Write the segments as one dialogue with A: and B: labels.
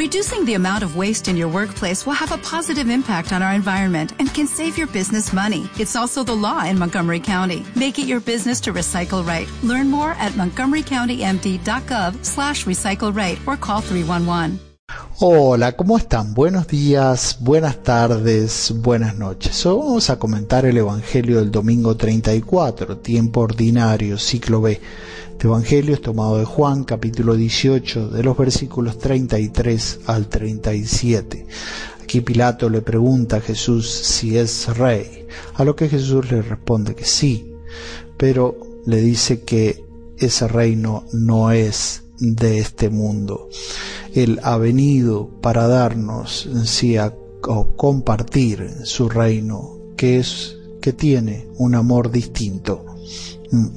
A: Reducing the amount of waste in your workplace will have a positive impact on our environment and can save your business money. It's also the law in Montgomery County. Make it your business to recycle right. Learn more at montgomerycountymd.gov slash recycle right or call 311.
B: Hola, ¿cómo están? Buenos días, buenas tardes, buenas noches. Hoy vamos a comentar el Evangelio del domingo 34, tiempo ordinario, ciclo B. Este Evangelio es tomado de Juan, capítulo 18, de los versículos 33 al 37. Aquí Pilato le pregunta a Jesús si es rey, a lo que Jesús le responde que sí, pero le dice que ese reino no es de este mundo. Él ha venido para darnos, sí, a, o compartir su reino, que es, que tiene un amor distinto,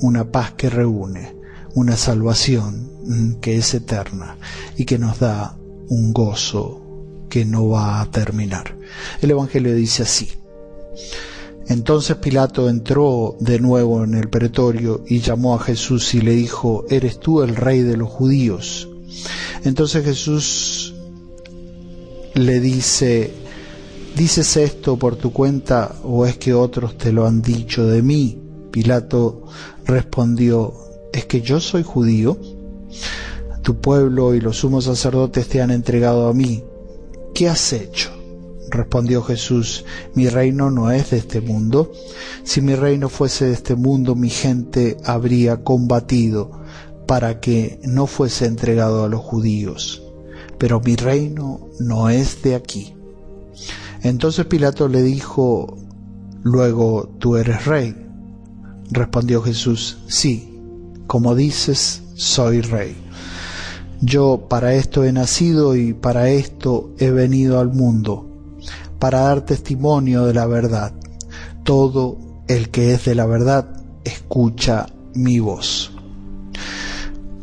B: una paz que reúne, una salvación mm, que es eterna y que nos da un gozo que no va a terminar. El Evangelio dice así. Entonces Pilato entró de nuevo en el pretorio y llamó a Jesús y le dijo, ¿eres tú el rey de los judíos? Entonces Jesús le dice, ¿dices esto por tu cuenta o es que otros te lo han dicho de mí? Pilato respondió, ¿es que yo soy judío? Tu pueblo y los sumos sacerdotes te han entregado a mí. ¿Qué has hecho? Respondió Jesús, mi reino no es de este mundo. Si mi reino fuese de este mundo, mi gente habría combatido para que no fuese entregado a los judíos. Pero mi reino no es de aquí. Entonces Pilato le dijo, luego tú eres rey. Respondió Jesús, sí, como dices, soy rey. Yo para esto he nacido y para esto he venido al mundo para dar testimonio de la verdad. Todo el que es de la verdad escucha mi voz.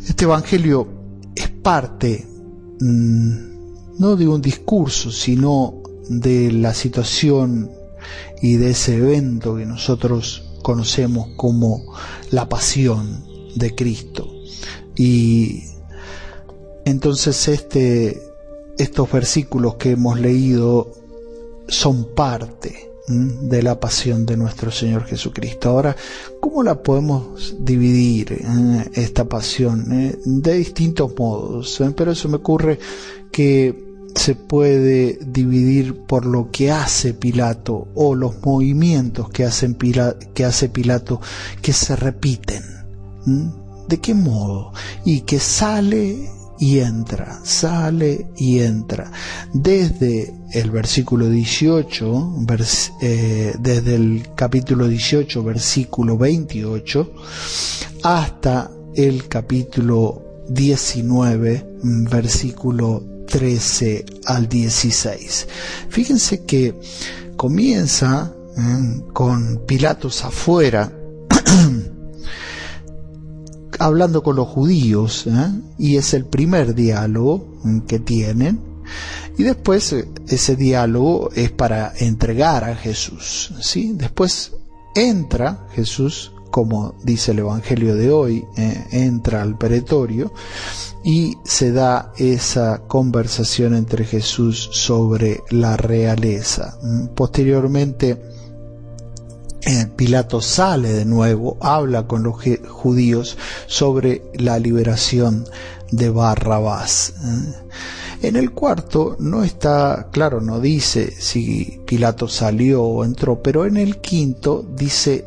B: Este Evangelio es parte mm, no de un discurso, sino de la situación y de ese evento que nosotros conocemos como la pasión de Cristo. Y entonces este, estos versículos que hemos leído son parte de la pasión de nuestro Señor Jesucristo. Ahora, ¿cómo la podemos dividir esta pasión? Eh, de distintos modos, ¿eh? pero eso me ocurre que se puede dividir por lo que hace Pilato o los movimientos que, hacen que hace Pilato que se repiten. ¿De qué modo? Y que sale y entra, sale y entra. Desde el versículo 18, eh, desde el capítulo 18, versículo 28, hasta el capítulo 19, versículo 13 al 16. Fíjense que comienza con Pilatos afuera, hablando con los judíos, ¿eh? y es el primer diálogo que tienen, y después eh, ese diálogo es para entregar a Jesús, ¿sí? Después entra Jesús, como dice el Evangelio de hoy, ¿eh? entra al pretorio y se da esa conversación entre Jesús sobre la realeza. Posteriormente, eh, Pilato sale de nuevo, habla con los judíos sobre la liberación de Barrabás. ¿eh? En el cuarto no está, claro, no dice si Pilato salió o entró, pero en el quinto dice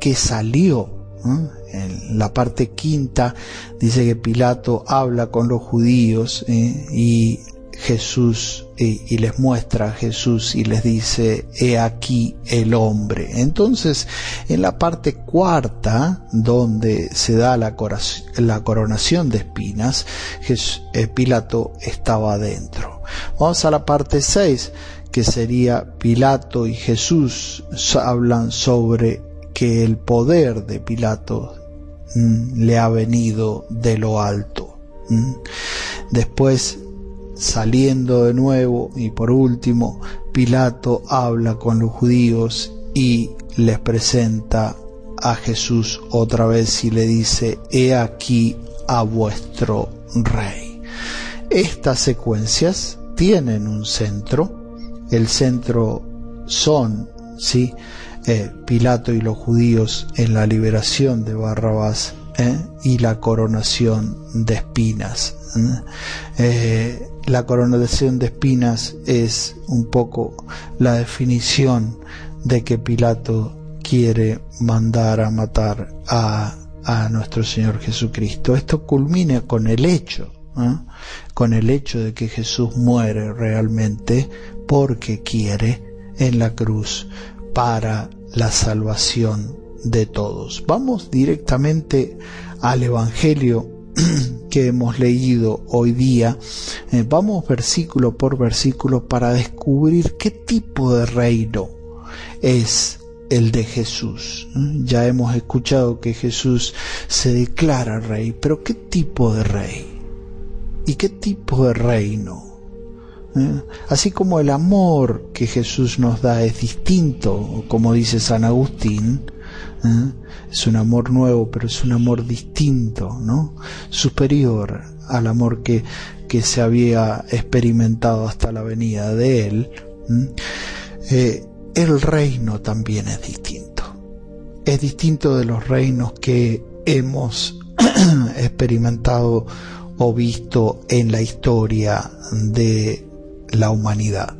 B: que salió. ¿eh? En la parte quinta dice que Pilato habla con los judíos y Jesús y, les muestra a Jesús y les dice, he aquí el hombre. Entonces, en la parte cuarta, donde se da la, coronación de espinas, eh, Pilato estaba adentro. Vamos a la parte seis, que sería Pilato y Jesús hablan sobre que el poder de Pilato mm, le ha venido de lo alto. Mm. Después saliendo de nuevo y por último Pilato habla con los judíos y les presenta a Jesús otra vez y le dice, he aquí a vuestro rey. estas secuencias tienen un centro, el centro son, ¿sí? Eh, Pilato y los judíos en la liberación de Barrabás ¿eh? y la coronación de espinas. ¿eh? La coronación de espinas es un poco la definición de que Pilato quiere mandar a matar a, a nuestro Señor Jesucristo. Esto culmina con el hecho, con el hecho de que Jesús muere realmente porque quiere en la cruz para la salvación de todos. Vamos directamente al Evangelio que hemos leído hoy día. Eh, vamos versículo por versículo para descubrir qué tipo de reino es el de Jesús. Ya hemos escuchado que Jesús se declara rey, pero ¿qué tipo de rey? ¿Y qué tipo de reino? ¿Eh? Así como el amor que Jesús nos da es distinto, como dice San Agustín, ¿eh? es un amor nuevo, pero es un amor distinto, ¿no? Superior al amor que, que se había experimentado hasta la venida de Él. Eh, el reino también es distinto. Es distinto de los reinos que hemos experimentado o visto en la historia de la humanidad.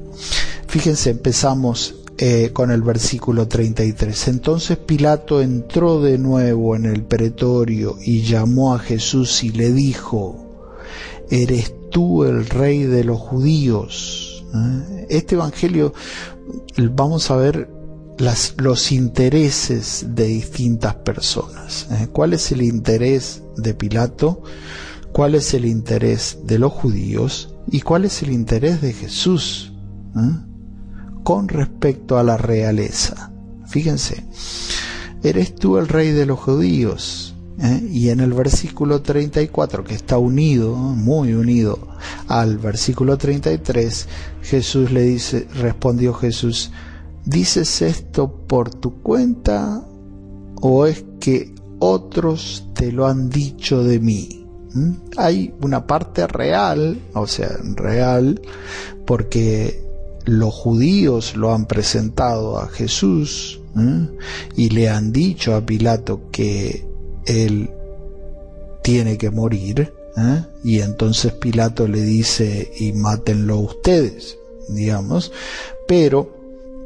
B: Fíjense, empezamos eh, con el versículo 33. Entonces Pilato entró de nuevo en el pretorio y llamó a Jesús y le dijo, ¿eres tú el rey de los judíos? ¿Eh? Este Evangelio vamos a ver los intereses de distintas personas. ¿eh? ¿Cuál es el interés de Pilato? ¿Cuál es el interés de los judíos? ¿Y cuál es el interés de Jesús? Con respecto a la realeza. Fíjense, eres tú el rey de los judíos. ¿eh? Y en el versículo 34, que está unido, muy unido al versículo 33, Jesús le dice, respondió Jesús, ¿dices esto por tu cuenta o es que otros te lo han dicho de mí? ¿Mm? Hay una parte real, o sea, real, porque los judíos lo han presentado a Jesús ¿eh? y le han dicho a Pilato que él tiene que morir ¿eh? y entonces Pilato le dice y mátenlo ustedes digamos pero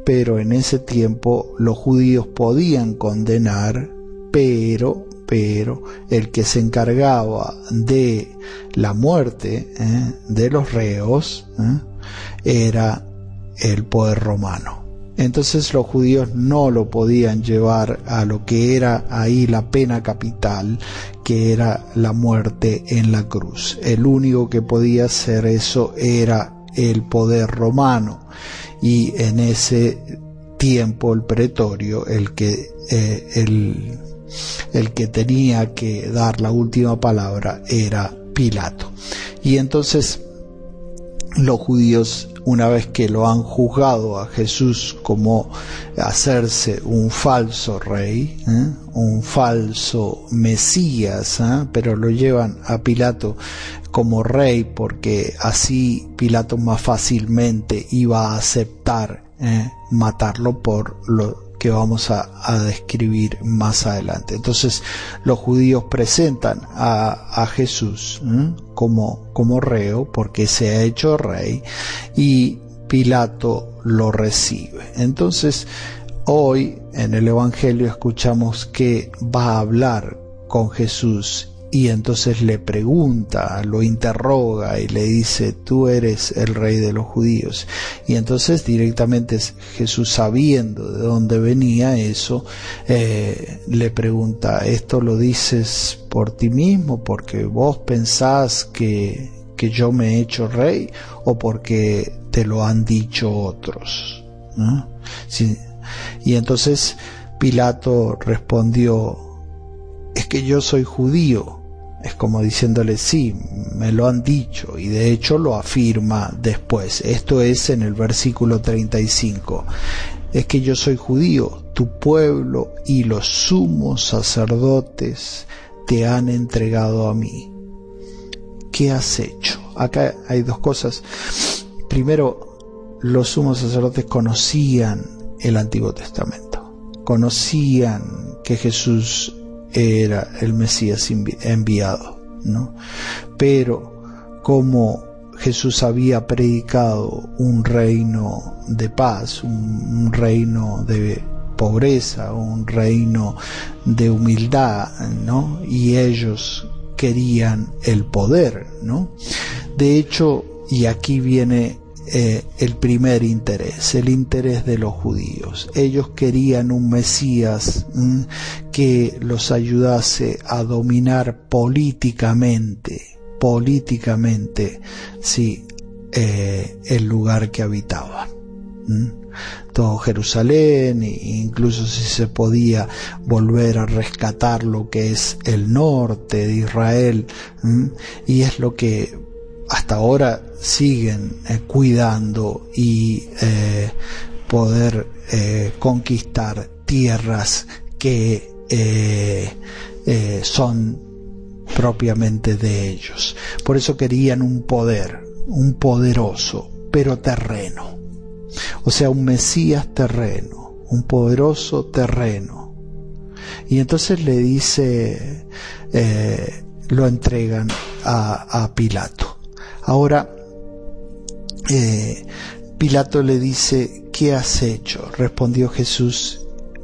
B: pero en ese tiempo los judíos podían condenar pero pero el que se encargaba de la muerte ¿eh? de los reos era el poder romano. Entonces los judíos no lo podían llevar a lo que era ahí la pena capital, que era la muerte en la cruz. El único que podía hacer eso era el poder romano y en ese tiempo el pretorio, el que, eh, el, el que tenía que dar la última palabra era Pilato. Y entonces los judíos una vez que lo han juzgado a Jesús como hacerse un falso rey, ¿eh? un falso Mesías, ¿eh? pero lo llevan a Pilato como rey porque así Pilato más fácilmente iba a aceptar ¿eh? matarlo por lo que vamos a, describir más adelante. Entonces los judíos presentan a, Jesús como, como reo porque se ha hecho rey y Pilato lo recibe. Entonces hoy en el Evangelio escuchamos que va a hablar con Jesús y entonces le pregunta, lo interroga y le dice, tú eres el rey de los judíos. Y entonces directamente Jesús sabiendo de dónde venía eso, eh, le pregunta, ¿esto lo dices por ti mismo, porque vos pensás que, que yo me he hecho rey o porque te lo han dicho otros? Y entonces Pilato respondió, es que yo soy judío es como diciéndole, sí, me lo han dicho y de hecho lo afirma después. Esto es en el versículo 35. Es que yo soy judío, tu pueblo y los sumos sacerdotes te han entregado a mí. ¿Qué has hecho? Acá hay dos cosas. Primero, los sumos sacerdotes conocían el Antiguo Testamento, conocían que Jesús era el Mesías enviado, ¿no? Pero como Jesús había predicado un reino de paz, un, reino de pobreza, un reino de humildad, ¿no? Y ellos querían el poder, ¿no? De hecho, y aquí viene eh, el primer interés, el interés de los judíos. Ellos querían un Mesías que los ayudase a dominar políticamente, políticamente, sí, eh, el lugar que habitaban. todo Jerusalén, e incluso si se podía volver a rescatar lo que es el norte de Israel, y es lo que hasta ahora siguen eh, cuidando y eh, poder eh, conquistar tierras que son propiamente de ellos. Por eso querían un poder, un poderoso, pero terreno. O sea, un Mesías terreno, un poderoso terreno. Y entonces le dice, lo entregan a Pilato. Ahora, eh, Pilato le dice, ¿qué has hecho? Respondió Jesús,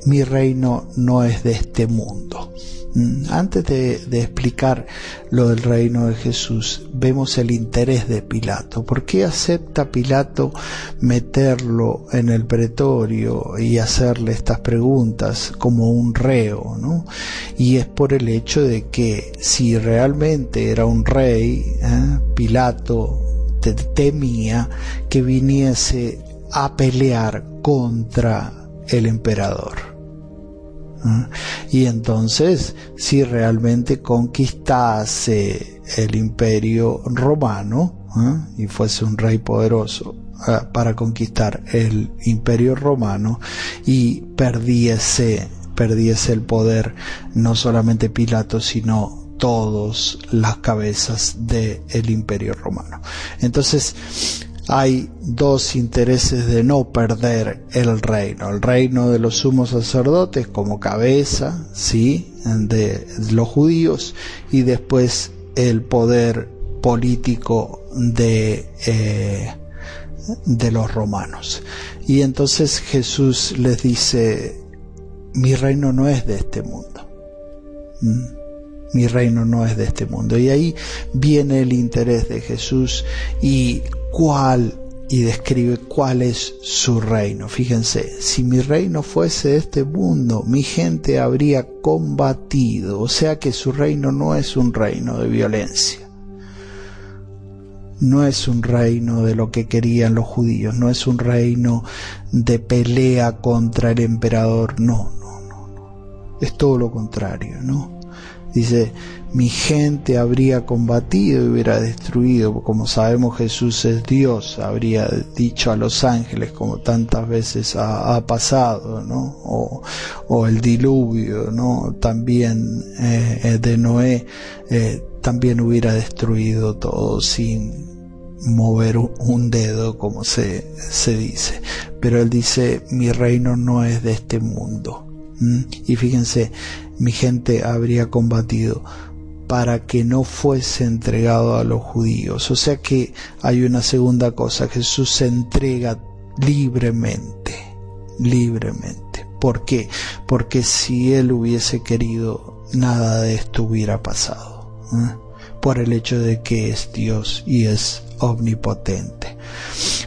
B: mi reino no es de este mundo. Mm, antes de, explicar lo del reino de Jesús, vemos el interés de Pilato. ¿Por qué acepta Pilato meterlo en el pretorio y hacerle estas preguntas como un reo? ¿no? Y es por el hecho de que si realmente era un rey, ¿eh? Pilato temía que viniese a pelear contra el emperador. Y entonces, si realmente conquistase el imperio romano y fuese un rey poderoso para conquistar el imperio romano y perdiese, perdiese el poder no solamente Pilato, sino todas las cabezas del imperio romano. Entonces, hay dos intereses de no perder el reino. El reino de los sumos sacerdotes como cabeza, sí, de los judíos y después el poder político de, eh, de los romanos. Y entonces Jesús les dice, mi reino no es de este mundo. ¿Mm? Mi reino no es de este mundo. Y ahí viene el interés de Jesús y cuál y describe cuál es su reino. Fíjense, si mi reino fuese este mundo, mi gente habría combatido, o sea que su reino no es un reino de violencia. No es un reino de lo que querían los judíos, no es un reino de pelea contra el emperador, no, no, no, no. Es todo lo contrario, ¿no? Dice, mi gente habría combatido y hubiera destruido, como sabemos Jesús es Dios, habría dicho a los ángeles como tantas veces ha, pasado, ¿no? O, el diluvio, ¿no? También eh, eh, de Noé, eh, también hubiera destruido todo sin mover un dedo, como se, se dice. Pero él dice, mi reino no es de este mundo. Y fíjense, mi gente habría combatido para que no fuese entregado a los judíos. O sea que hay una segunda cosa, Jesús se entrega libremente, libremente. ¿Por qué? Porque si él hubiese querido, nada de esto hubiera pasado. Por el hecho de que es Dios y es omnipotente.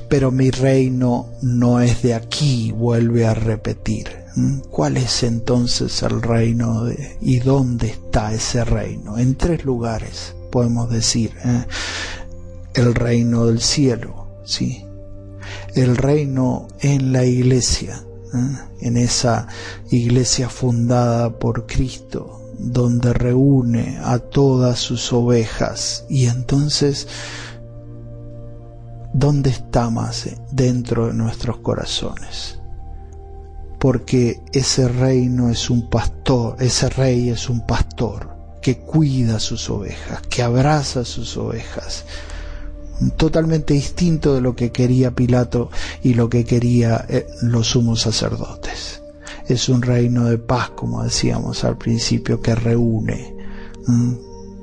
B: Pero mi reino no es de aquí, vuelve a repetir. ¿Cuál es entonces el reino de, y dónde está ese reino? En tres lugares podemos decir. ¿eh? El reino del cielo, sí. El reino en la iglesia, ¿eh? en esa iglesia fundada por Cristo, donde reúne a todas sus ovejas. Y entonces, ¿dónde está más dentro de nuestros corazones? Porque ese reino es un pastor, ese rey es un pastor que cuida sus ovejas, que abraza sus ovejas, totalmente distinto de lo que quería Pilato y lo que quería eh, los sumos sacerdotes. Es un reino de paz, como decíamos al principio, que reúne,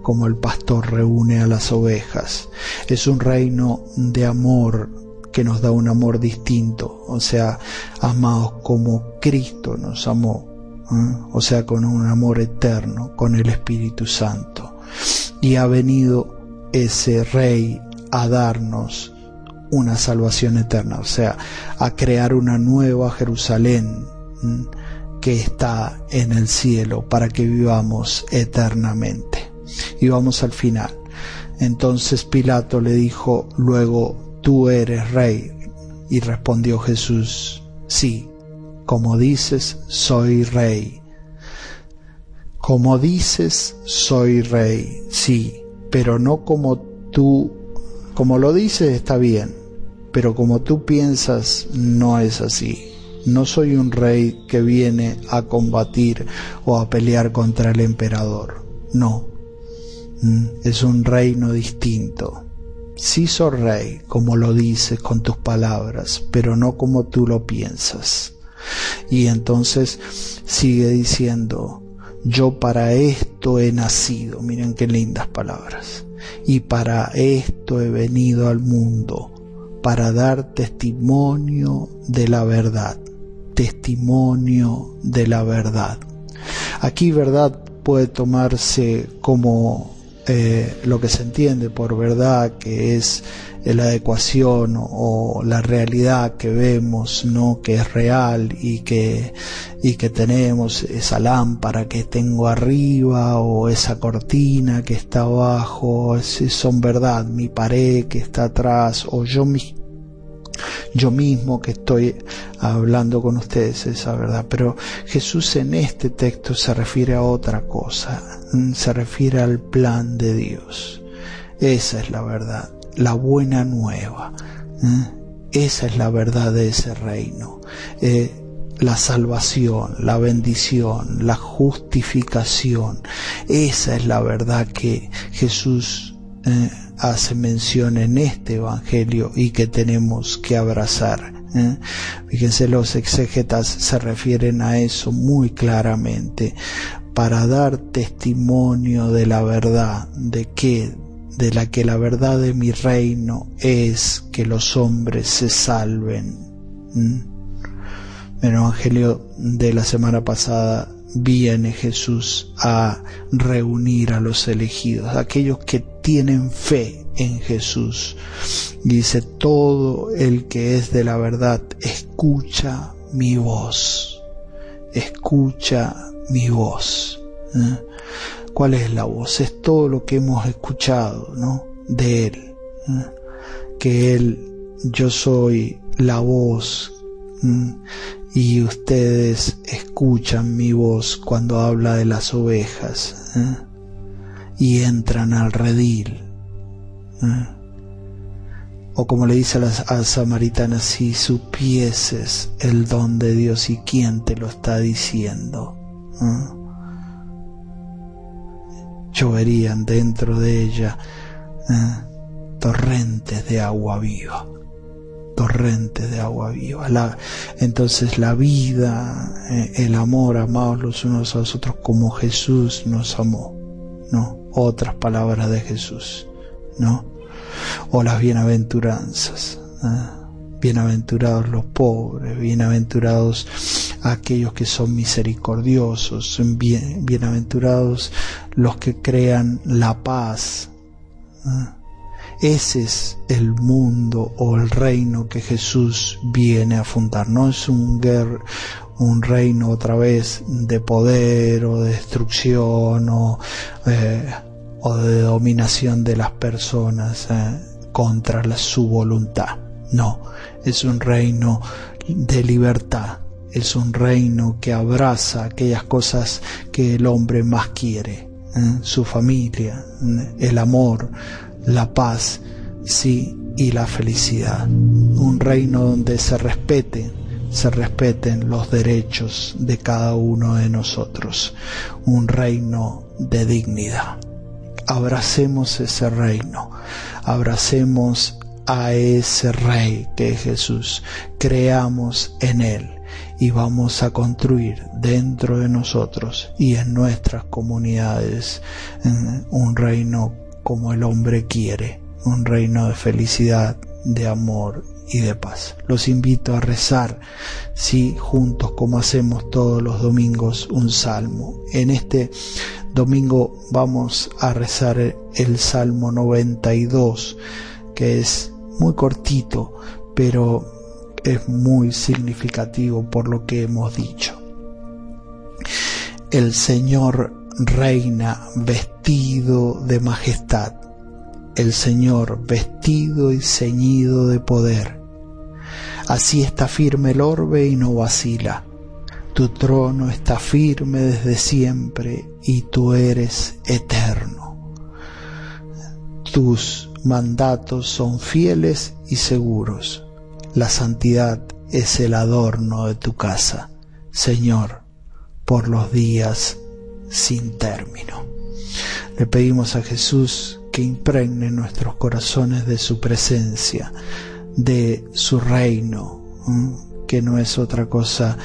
B: como el pastor reúne a las ovejas. Es un reino de amor que nos da un amor distinto, o sea, amados como Cristo nos amó, o sea, con un amor eterno, con el Espíritu Santo. Y ha venido ese Rey a darnos una salvación eterna, o sea, a crear una nueva Jerusalén que está en el cielo para que vivamos eternamente. Y vamos al final. Entonces Pilato le dijo, luego, tú eres rey. Y respondió Jesús, sí, como dices, soy rey. Como dices, soy rey, sí, pero no como tú como lo dices está bien, pero como tú piensas no es así. No soy un rey que viene a combatir o a pelear contra el emperador. No. Mm, es un reino distinto. Sí soy rey, como lo dices con tus palabras, pero no como tú lo piensas. Y entonces sigue diciendo, yo para esto he nacido. Miren qué lindas palabras y para esto he venido al mundo, para dar testimonio de la verdad, testimonio de la verdad. Aquí verdad puede tomarse como eh, lo que se entiende por verdad, que es la adecuación o, la realidad que vemos, ¿no? que es real y que, y que tenemos esa lámpara que tengo arriba o esa cortina que está abajo, son verdad, mi pared que está atrás o yo mi, yo mismo que estoy hablando con ustedes esa verdad. Pero Jesús en este texto se refiere a otra cosa, se refiere al plan de Dios. Esa es la verdad la buena nueva. ¿eh? Esa es la verdad de ese reino. Eh, la salvación, la bendición, la justificación. Esa es la verdad que Jesús eh, hace mención en este Evangelio y que tenemos que abrazar. Fíjense, los exégetas se refieren a eso muy claramente para dar testimonio de la verdad, de que de la que la verdad de mi reino es que los hombres se salven. ¿Mm? El Evangelio de la semana pasada viene Jesús a reunir a los elegidos, aquellos que tienen fe en Jesús. Dice, todo el que es de la verdad, escucha mi voz, escucha mi voz. ¿eh? ¿Cuál es la voz? Es todo lo que hemos escuchado, ¿no? De Él. Que Él, yo soy la voz y ustedes escuchan mi voz cuando habla de las ovejas y entran al redil. O como le dice a las samaritanas, si supieses el don de Dios y quién te lo está diciendo lloverían dentro de ella ¿eh? torrentes de agua viva, torrentes de agua viva. La, entonces la vida, eh, el amor, amados los unos a los otros como Jesús nos amó, ¿no? Otras palabras de Jesús, ¿no? O las bienaventuranzas. ¿eh? Bienaventurados los pobres, bienaventurados aquellos que son misericordiosos, bien, bienaventurados los que crean la paz. Ese es el mundo o el reino que Jesús viene a fundar. No es un, un reino otra vez de poder o de destrucción o, eh, de dominación de las personas eh, contra la, su voluntad. No, es un reino de libertad, es un reino que abraza aquellas cosas que el hombre más quiere, ¿eh? su familia, el amor, la paz, sí, y la felicidad. Un reino donde se respete, se respeten los derechos de cada uno de nosotros. Un reino de dignidad. abracemos ese reino, abracemos a ese rey que es Jesús, creamos en él y vamos a construir dentro de nosotros y en nuestras comunidades un reino como el hombre quiere, un reino de felicidad, de amor y de paz. Los invito a rezar, sí, juntos como hacemos todos los domingos, un salmo. En este domingo vamos a rezar el Salmo 92, que es muy cortito, pero es muy significativo por lo que hemos dicho. El Señor reina vestido de majestad, el Señor vestido y ceñido de poder. Así está firme el orbe y no vacila. Tu trono está firme desde siempre y tú eres eterno. Tus mandatos son fieles y seguros la santidad es el adorno de tu casa, Señor, por los días sin término. Le pedimos a Jesús que impregne nuestros corazones de su presencia, de su reino, que no es otra cosa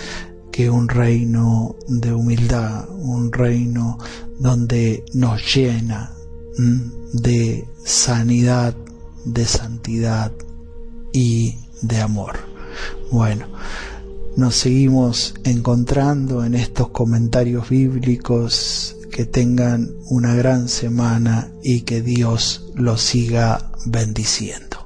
B: que un reino de humildad, un reino donde nos llena de sanidad, de santidad y de amor. Bueno, nos seguimos encontrando en estos comentarios bíblicos. Que tengan una gran semana y que Dios los siga bendiciendo.